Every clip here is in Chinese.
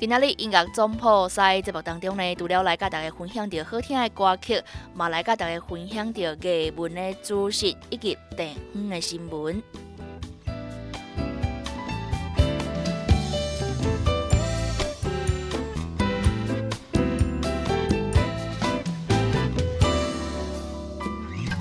今仔日音乐总破塞节目当中呢，除了来甲大家分享着好听的歌曲，嘛来甲大家分享着艺文的资讯以及地方的新闻。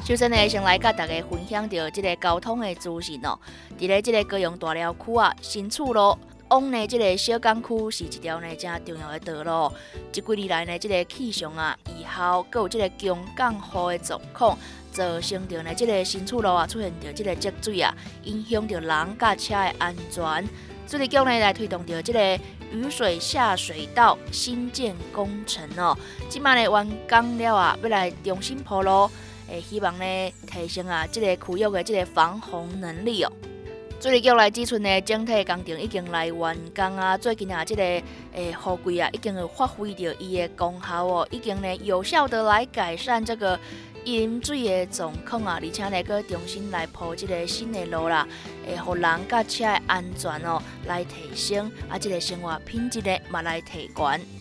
首先呢，先来甲大家分享着即个交通的资讯哦。伫咧即个高雄大寮区啊，新厝路。往呢，即个小港区是一条呢真重要的道路。即几年来呢，即个气象啊、以后，佮有即个强降雨的状况，造成着呢，即个新厝路啊出现着即个积水啊，影响着人甲车的安全。水利局呢来推动着即个雨水下水道新建工程哦。即摆呢完工了啊，要来重新铺路，诶，希望呢提升啊即个区域的即个防洪能力哦。水利局来指出呢，整体工程已经来完工啊。最近啊，这个诶雨季啊，已经发挥着伊的功效哦，已经呢有效的来改善这个饮水的状况啊，而且呢，搁重新来铺这个新的路啦，诶，互人甲车的安全哦来提升，啊，这个生活品质呢嘛来提悬。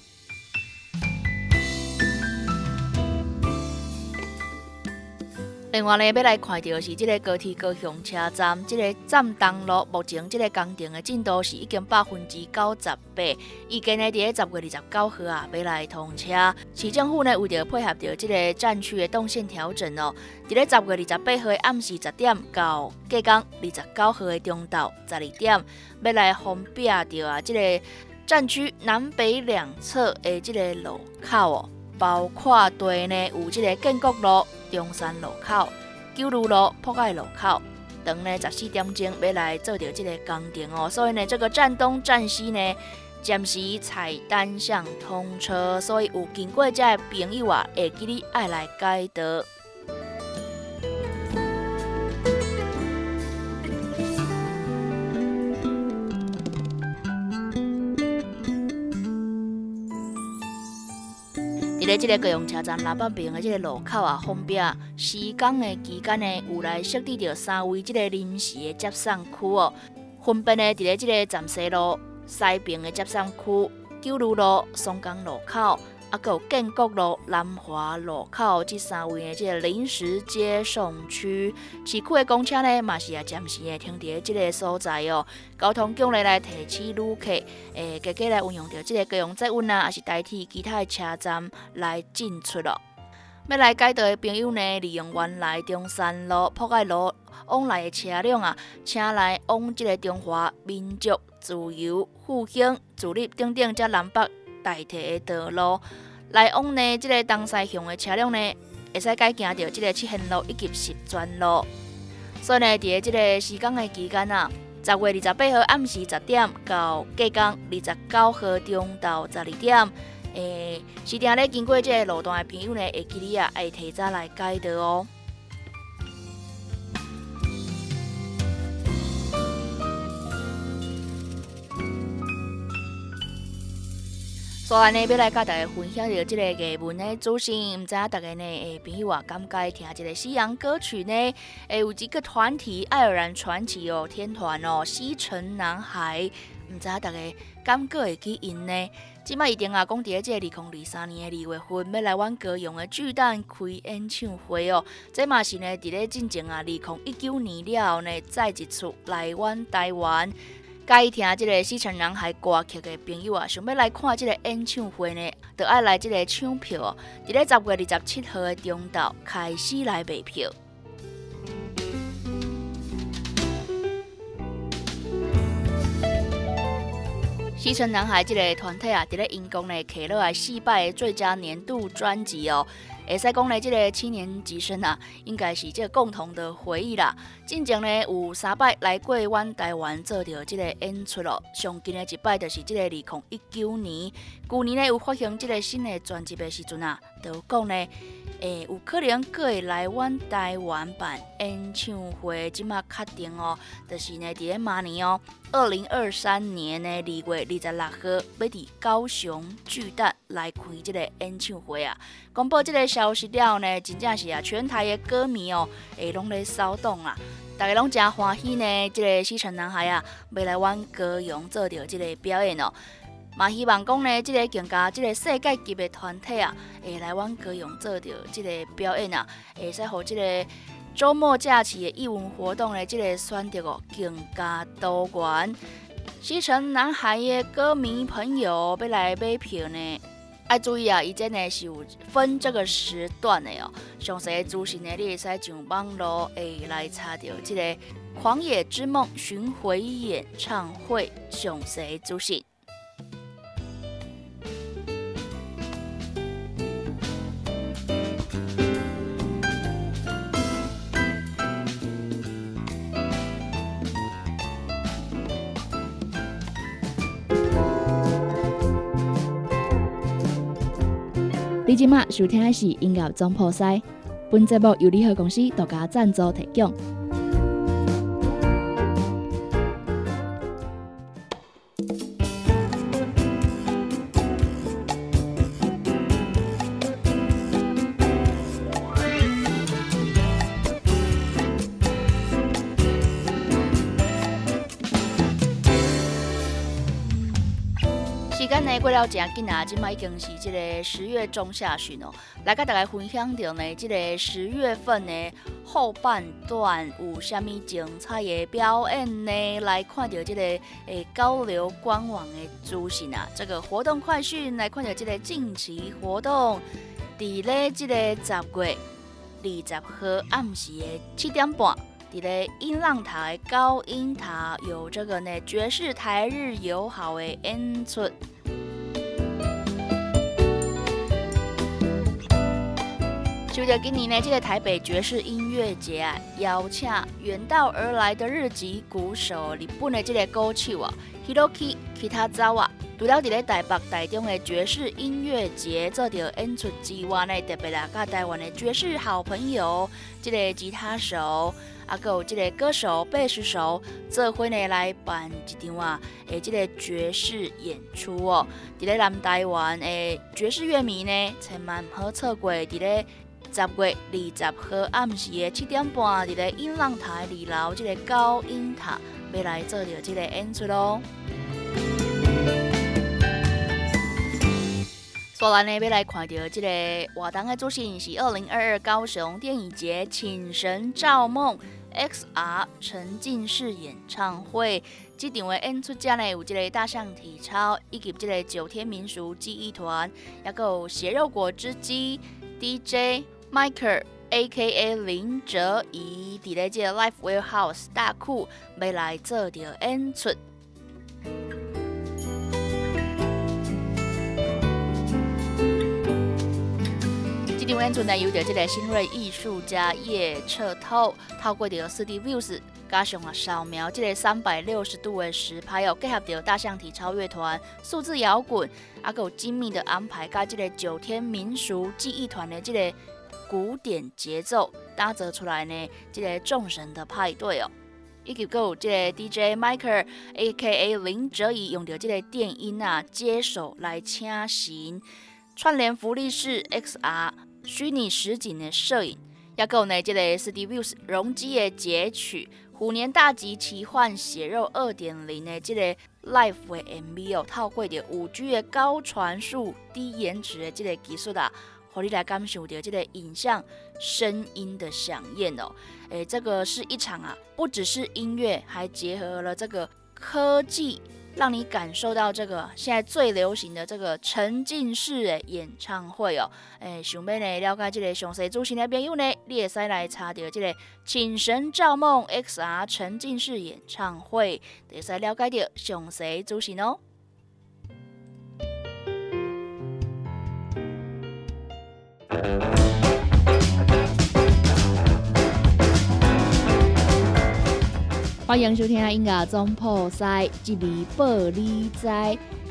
另外呢，要来看到是这个高铁高雄车站，这个站东路目前这个工程的进度是已经百分之九十八，预计呢伫咧十月二十九号啊，要来通车。市政府呢为着配合着这个站区的动线调整哦，伫咧十月二十八号的暗时十点到隔工二十九号的中昼十二点，要来封闭着啊，这个站区南北两侧的这个路口哦。包括地呢有这个建国路、中山路口、九如路、坡海路口等呢十四点钟要来做着即个工程哦，所以呢这个站东、站西呢暂时采单向通车，所以有经过这的朋友啊，会记得爱来街道。在即个高雄车站南北边的即个路口啊，封闭施工的期间呢，有来设置着三位即个临时的接送区哦，分别呢伫咧即个站西路西平的接送区、九如路、松江路口。啊，有建国路、南华路口这三位的这个临时接送区，市区的公车呢，嘛是啊暂时的停伫这个所在哦。交通局呢来提醒旅客，诶，加加来运用到这个高雄载运啊，还是代替其他的车站来进出咯。要来改道的朋友呢，利用原来中山路、铺盖路往来的车辆啊，请来往这个中华民族自由复兴、自立等等这南北。代替的道路来往呢，这个东西向的车辆呢，会使改行到这个七贤路以及石泉路。所以呢，伫这个施工的期间啊，十月二十八号暗时十点到隔天二十九号中到十二点，诶，是定咧经过这个路段的朋友呢，会记得啊，会提早来改道哦。所以呢，要来甲大家分享着即个艺文的资讯，毋知影大家呢，诶，朋友啊，感觉听一个西洋歌曲呢？诶，有一个团体爱尔兰传奇哦，天团哦，西城男孩，毋知影大家感觉会去因呢？即摆一定啊，讲伫即个二零二三年的二月份，要来阮高雄的巨蛋开演唱会哦。这嘛是呢，伫咧进前啊，二零一九年了后呢，再一次来阮台湾。介意听即个西城男孩歌曲的朋友啊，想要来看即个演唱会呢，就爱来即个抢票哦。伫咧十月二十七号的中昼开始来买票。西城男孩这个团体啊，伫咧因公呢，摕落来四百最佳年度专辑哦。会使讲咧，即个七年级生啊，应该是即个共同的回忆啦。进前咧，有三摆来过阮台湾做着即个演出咯。上近的一摆就是即个二零一九年，去年咧有发行即个新的专辑的时阵啊，就讲咧。诶，有可能可会来阮台湾办演唱会，即马确定哦，就是呢，伫咧明年哦，二零二三年的二月二十六号，要伫高雄巨蛋来开即个演唱会啊。公布即个消息了呢，真正是啊，全台的歌迷哦，会拢咧骚动啊，大家拢真欢喜呢，即个西城男孩啊，要来阮高雄做着即个表演哦。嘛，希望讲呢，即个更加即个世界级的团体啊，会来阮高雄做着即个表演啊，会使互即个周末假期的艺文活动呢，即个选择哦更加多元。西城男孩的歌迷朋友要来买票呢，爱注意啊，伊真呢是有分这个时段的哦。详细资讯呢，你会使上网络会来查到即个《狂野之梦》巡回演唱会详细资讯。你今麦收听的是音乐总破塞，本节目由联合公司独家赞助提供。了真紧啊！今麦已经是这个十月中下旬哦，来跟大家分享到呢，这个十月份的后半段有虾米精彩的表演呢？来看到这个诶高流官网的资讯啊，这个活动快讯来看到这个近期活动，伫咧这个十月二十号暗时的七点半，伫咧音浪台高音塔有这个呢爵士台日友好的演出。就在今年呢，这个台北爵士音乐节啊，邀请远道而来的日籍鼓手日本的这个歌手啊，Hiroki Kitazawa，除了伫咧台北台中的爵士音乐节做着演出之外呢，特别来甲台湾的爵士好朋友，这个吉他手，啊，还有这个歌手、贝斯手，这回呢来办一场啊，诶，这个爵士演出哦。伫咧南台湾的爵士乐迷呢，千万唔好错过伫咧。十月二十号暗时的七点半，伫咧音浪台二楼这个高音塔，要来做着这个演出咯。所以呢，要来看到这个活动的主线是二零二二高雄电影节请神造梦 XR 沉浸式演唱会。这场的演出者呢，有这个大象体操，以及这个九天民俗记忆团，也有血肉果汁机 DJ。Michael A.K.A. 林哲仪伫咧即个 Life Warehouse 大库要来做着演出。这场演出呢，由着即个新锐艺术家叶彻透透过着四 D Views 加上啊扫描即个三百六十度的实拍哦，结合着大象体超乐团、数字摇滚，啊，有精密的安排，加即个九天民俗记忆团的即个。古典节奏打造出来呢，这个众神的派对哦，以及有这个 DJ Micah A.K.A. 林哲仪用着这个电音啊接手来请行串联福利式 XR 虚拟实景的摄影，也有呢这个 SD Views 容积的截取虎年大吉奇幻血肉二点零的这个 Live 的 MV 哦，套过着五 G 的高传输、低延迟的这个技术的。我你来感受到这个影像、声音的响应哦，诶，这个是一场啊，不只是音乐，还结合了这个科技，让你感受到这个现在最流行的这个沉浸式的演唱会哦。诶，想要呢了解这个详细资讯的朋友呢，你也使来查到这个《请神造梦 XR 沉浸式演唱会》，会使了解到详细资讯哦。欢迎收听音乐总破塞，一味报你知，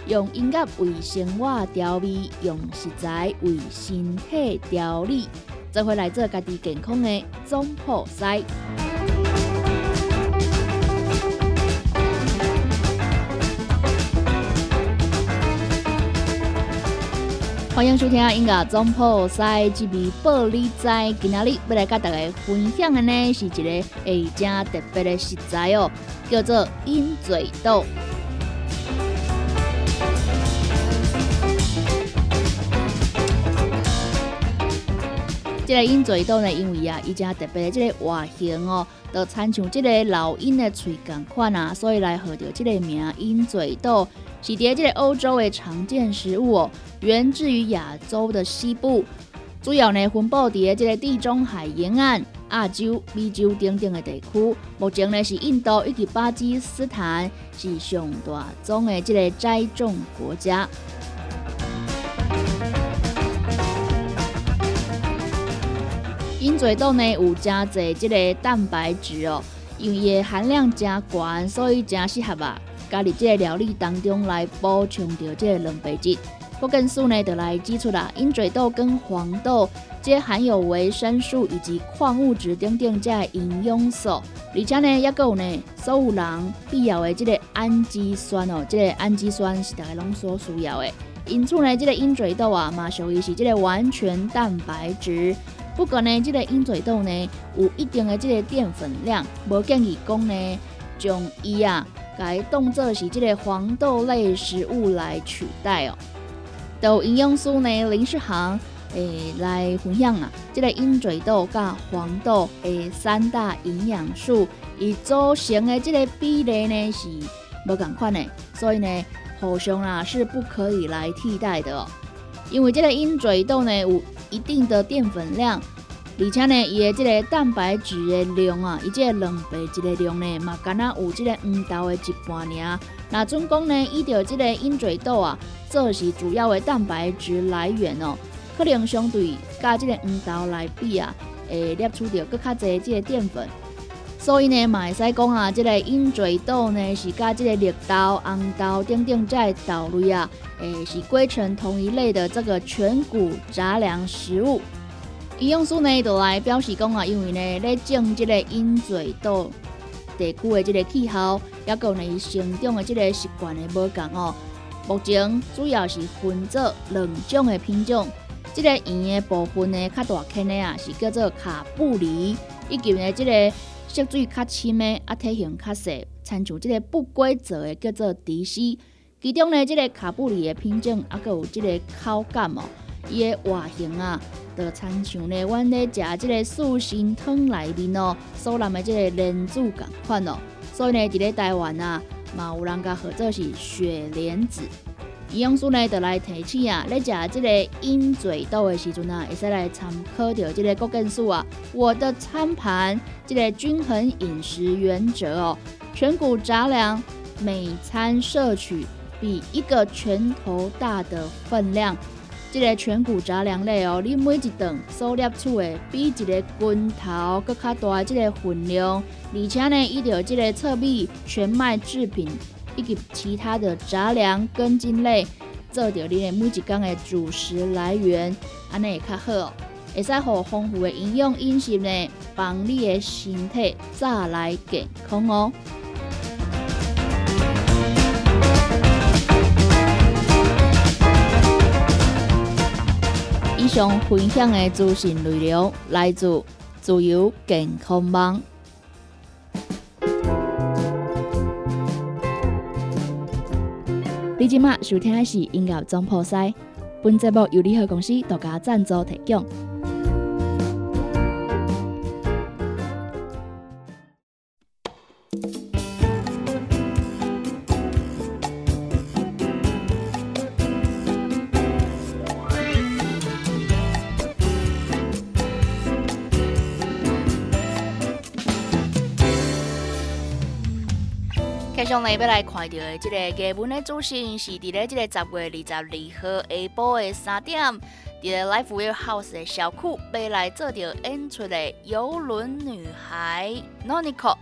用音乐为生活调味，用食材为身体调理，做回来做家己健康的总破塞。欢迎收听音乐总破塞，这位玻璃仔今仔日要来跟大家分享的呢，是一个诶正特别的食材哦，叫做鹰嘴豆。这个鹰嘴豆呢，因为啊，伊正特别的这个外形哦，都参像这个老鹰的喙同款啊，所以来号着这个名鹰嘴豆。是伫即个欧洲的常见食物哦，源自于亚洲的西部，主要呢分布伫即个地中海沿岸、亚洲、美洲等等的地区。目前呢是印度以及巴基斯坦是上大宗的即个栽种国家。鹰嘴豆呢有加侪即个蛋白质哦，因为伊含量加高，所以加适合啊。加入这个料理当中来补充到这个蛋白质。福根素呢，就来指出啦，鹰嘴豆跟黄豆，皆含有维生素以及矿物质等等这营养素，而且呢，也有呢，所有人必要的这个氨基酸哦，这个氨基酸是大家拢所需要的。因此呢，这个鹰嘴豆啊，嘛属于是这个完全蛋白质。不过呢，这个鹰嘴豆呢，有一定的这个淀粉量，无建议讲呢，将伊啊。该动作是这个黄豆类食物来取代哦。豆营养素呢，林世航诶来分享啊，这个鹰嘴豆甲黄豆诶三大营养素，以组成的这个比例呢是无同款的，所以呢互相啊是不可以来替代的哦。因为这个鹰嘴豆呢有一定的淀粉量。而且呢，伊的这个蛋白质的量啊，伊这个蛋白质的量呢，嘛，敢若有这个黄豆的一半尔。那总共呢，伊着这个鹰嘴豆啊，这是主要的蛋白质来源哦，可能相对甲这个黄豆来比啊，会摄取到更较侪这个淀粉。所以呢，嘛会使讲啊，这个鹰嘴豆呢，是甲这个绿豆、红豆等等这豆类啊，诶，是归成同一类的这个全谷杂粮食物。营养素呢，就来表示讲啊，因为呢，咧种这个鹰嘴豆地区的这个气候，也有呢生长的这个习惯的无共哦。目前主要是分做两种的品种，这个圆的部分呢，较大颗的啊，是叫做卡布里，以及呢，这个色水较深的啊，体型较小，参像这个不规则的叫做迪西。其中呢，这个卡布里的品种啊，佮有这个口感哦。伊的外形啊，就参像呢，阮咧食即个素心汤内面哦，所含的即个莲子共款哦。所以呢，伫咧台湾啊，嘛有人甲号做是雪莲子。营养素呢，就来提醒啊，咧食即个鹰嘴豆的时阵啊，会使来参考着即个国根素啊。我的餐盘即个均衡饮食原则哦，全谷杂粮每餐摄取比一个拳头大的分量。这个全谷杂粮类哦，你每一顿所摄取的比一个拳头搁较大的这个分量，而且呢，伊着这个糙米、全麦制品以及其他的杂粮、根茎类，做着你的每一天的主食来源，安尼会较好哦，会使互丰富的营养饮食呢，帮你的身体再来健康哦。以上分享的资讯内容来自自由健康网。你今麦收听的是音乐总破塞，本节目由联合公司独家赞助提供。将来，要来看到的这个基本的主线是伫咧这个十月二十二号下晡的三点，伫咧 Life Warehouse 的小库要来做着演出的游轮女孩 Nonico。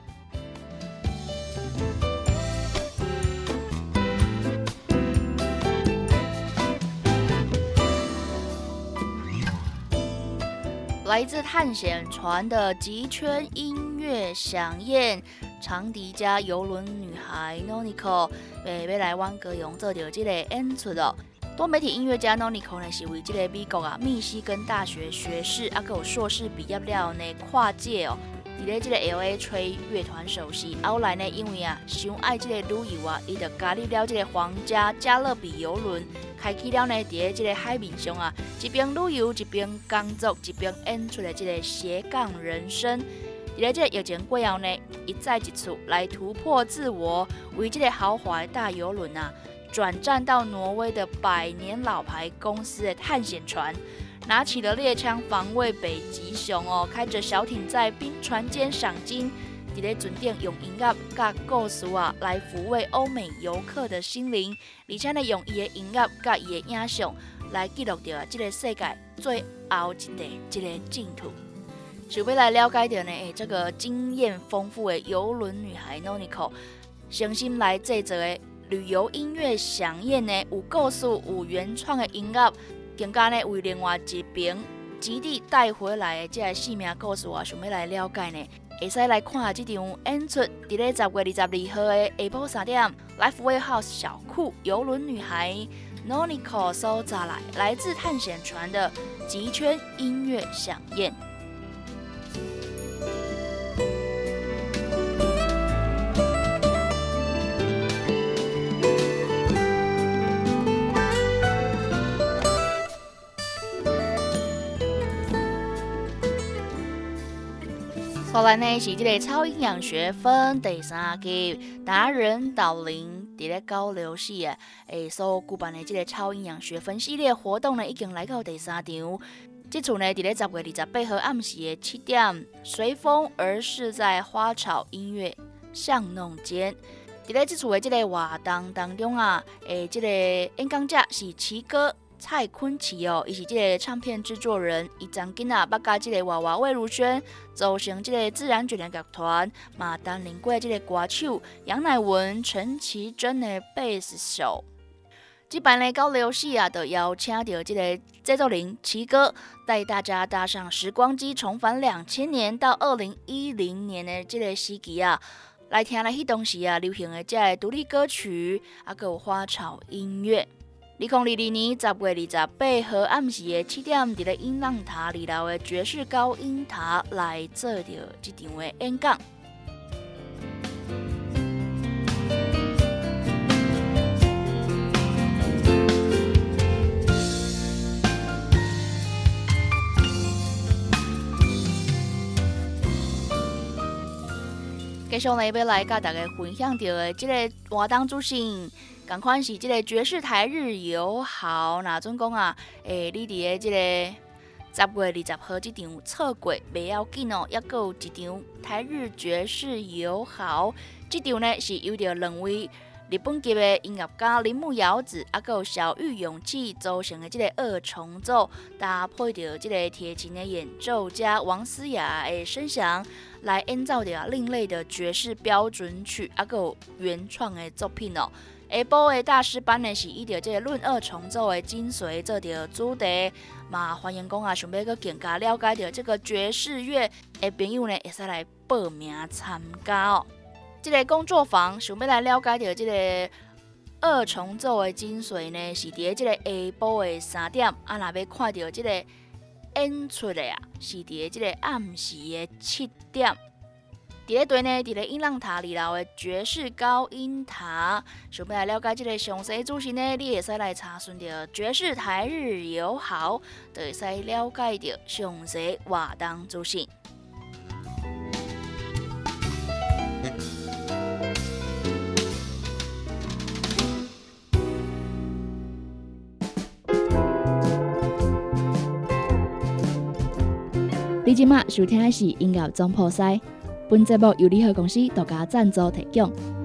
来自探险船的极圈音乐响宴。长笛加游轮女孩 Nonico，诶，要来湾歌用做着这个演出哦。多媒体音乐家 Nonico 呢，是为这个美国啊密西根大学学士，啊，有硕士毕业了呢，跨界哦，伫咧这个 LA 吹乐团首席。后来呢，因为啊，想爱这个旅游啊，伊就加入了这个皇家加勒比游轮，开启了呢，伫咧这个海面上啊，一边旅游一边工作一边演出的这个斜杠人生。伫咧即个疫情过后呢，一再一次来突破自我，为这个豪华大游轮啊，转战到挪威的百年老牌公司的探险船，拿起了猎枪防卫北极熊哦，开着小艇在冰船间赏金，伫咧船顶用音乐甲故事啊来抚慰欧美游客的心灵，而且呢用伊的音乐甲伊的影像来记录着这个世界最后一地这个净土。想要来了解到呢，诶，这个经验丰富的游轮女孩 Nonico，诚心来制作的旅游音乐响宴呢，有故事、有原创的音乐，更加呢为另外一边基地带回来的这个生命故事，我想要来了解呢，会使来看下这场演出，伫咧十月二十二号的下晡三点，Life Warehouse 小库游轮女孩 Nonico 所带来来自探险船的极圈音乐响宴。后来呢，是这个超营养学分第三季达人导林伫咧交流系啊，诶，所举办的这个超营养学分系列活动呢，已经来到第三场。这次呢，伫咧十月二十八号暗时的七点，随风而逝在花草音乐巷弄间。伫咧这次的这个活动当中啊，诶，这个演讲者是奇哥。蔡坤奇哦，伊是即个唱片制作人，伊曾经啊，捌甲即个娃娃魏如萱组成即个自然卷的乐团，嘛担任过即个歌手杨乃文、陈绮贞的贝斯手。这版的交流戏啊，就邀请到即个制作人奇哥，带大家搭上时光机，重返两千年到二零一零年的即个时期啊，来听了迄当时啊流行的这个独立歌曲，啊，有花草音乐。二零二二年十月二十八号暗时的七点，伫咧音浪塔二楼的爵士高音塔来做着这场的演讲。继续呢，要来甲大家分享到的这个活动主持人。赶快是这个爵士台日友好，那总讲啊，诶，你伫个这个十月二十号这场错过袂要紧哦，还有一场台日爵士友好，这场呢是由着两位日本籍的音乐家铃木遥子，啊，有小玉勇气组成的这个二重奏，搭配着这个铁琴的演奏家王思雅的声响，来演奏着另类的爵士标准曲，啊，有原创的作品哦。下晡的大师班呢，是以着这个论二重奏的精髓做着主题，嘛欢迎讲啊，想要去更加了解着这个爵士乐的朋友呢，会使来报名参加哦。这个工作坊想要来了解着这个二重奏的精髓呢，是伫这个下晡的三点，啊，若要看到这个演出的啊，是伫这个暗时的七点。第二队呢，伫咧音浪塔二楼的爵士高音塔，想要来了解这个详细资讯呢，你会使来查询着爵士台日友好，就会使了解着详细活动资讯。你今麦收听的是音乐总破塞。本节目由联合公司独家赞助提供。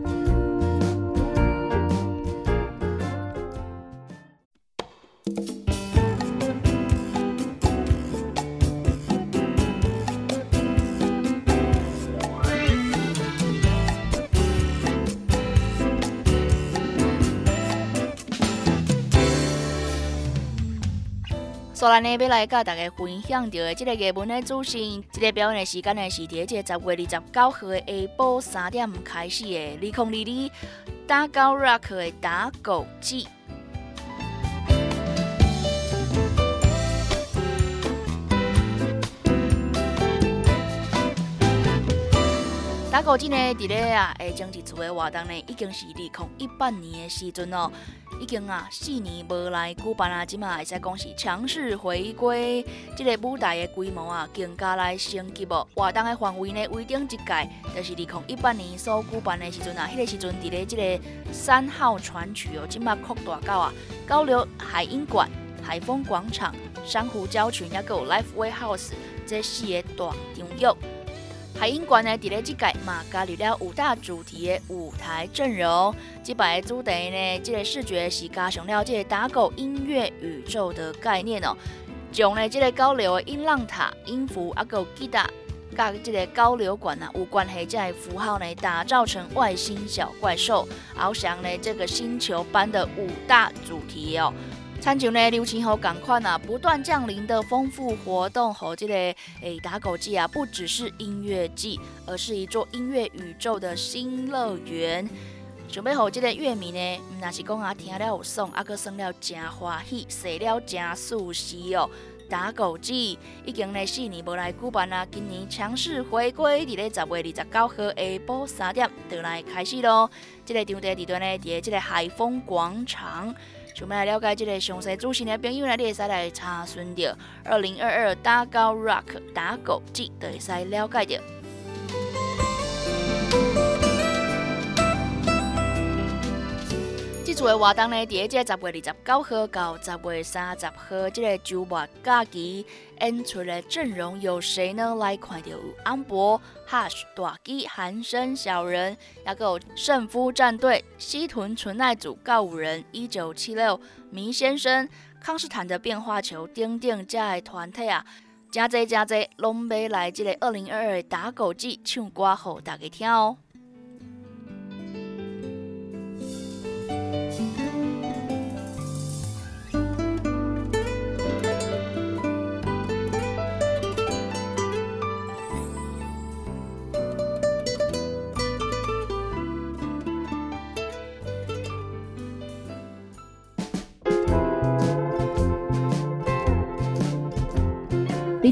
所以呢，要来甲大家分享到的这个热门的主线，这个表演的时间呢是伫这十月二十九号的下晡三点开始的二零二二打狗 rock 的打狗季。打狗季呢，伫咧啊，诶，政治处的活动呢，已经是二零一八年的时阵哦。已经啊四年无来举办啊，即马会使讲是强势回归，即个舞台的规模啊更加来升级哦。活动的范围呢，为顶一届就是二零一八年所举办的时阵啊，迄个时阵伫咧即个三号船区哦，即马扩大到啊交流海鹰馆、海丰广场、珊瑚礁群，还有 Life Way House 这四个大场域。海鹰馆呢，伫咧即届嘛加入了五大主题的舞台阵容。即摆主题呢，即个视觉是加上了即个打狗音乐宇宙的概念哦。将呢即个高流的音浪塔、音符啊，有吉他，甲即个高流馆啊有关系，即个符号呢打造成外星小怪兽，翱翔呢这个星球般的五大主题哦。参照呢，流行和港款啊，不断降临的丰富活动和这个诶打狗季啊，不只是音乐季，而是一座音乐宇宙的新乐园。准备好这个乐迷呢，那是讲啊，听了有爽，啊，佮算了真欢喜，写了真舒适哦。打狗季已经呢四年无来举办啊，今年强势回归，伫咧十月二十九号下晡三点就来开始咯。这个场地地段呢，伫这个海丰广场。想要来了解这个详细资讯的朋友呢，你会使来查询到二零二二打狗 Rock 打狗季，就会使了解到。这次的活动呢，第一节十月二十九号到十月三十号，这个周末假期演出的阵容有谁呢？来看到安博、Hush、大基、韩生、小人，也有胜夫战队、西屯纯爱组、告五人、一九七六、迷先生、康斯坦的变化球、丁丁加的团体啊，加侪加侪，拢要来这个二零二二打狗季唱歌，给大家听哦。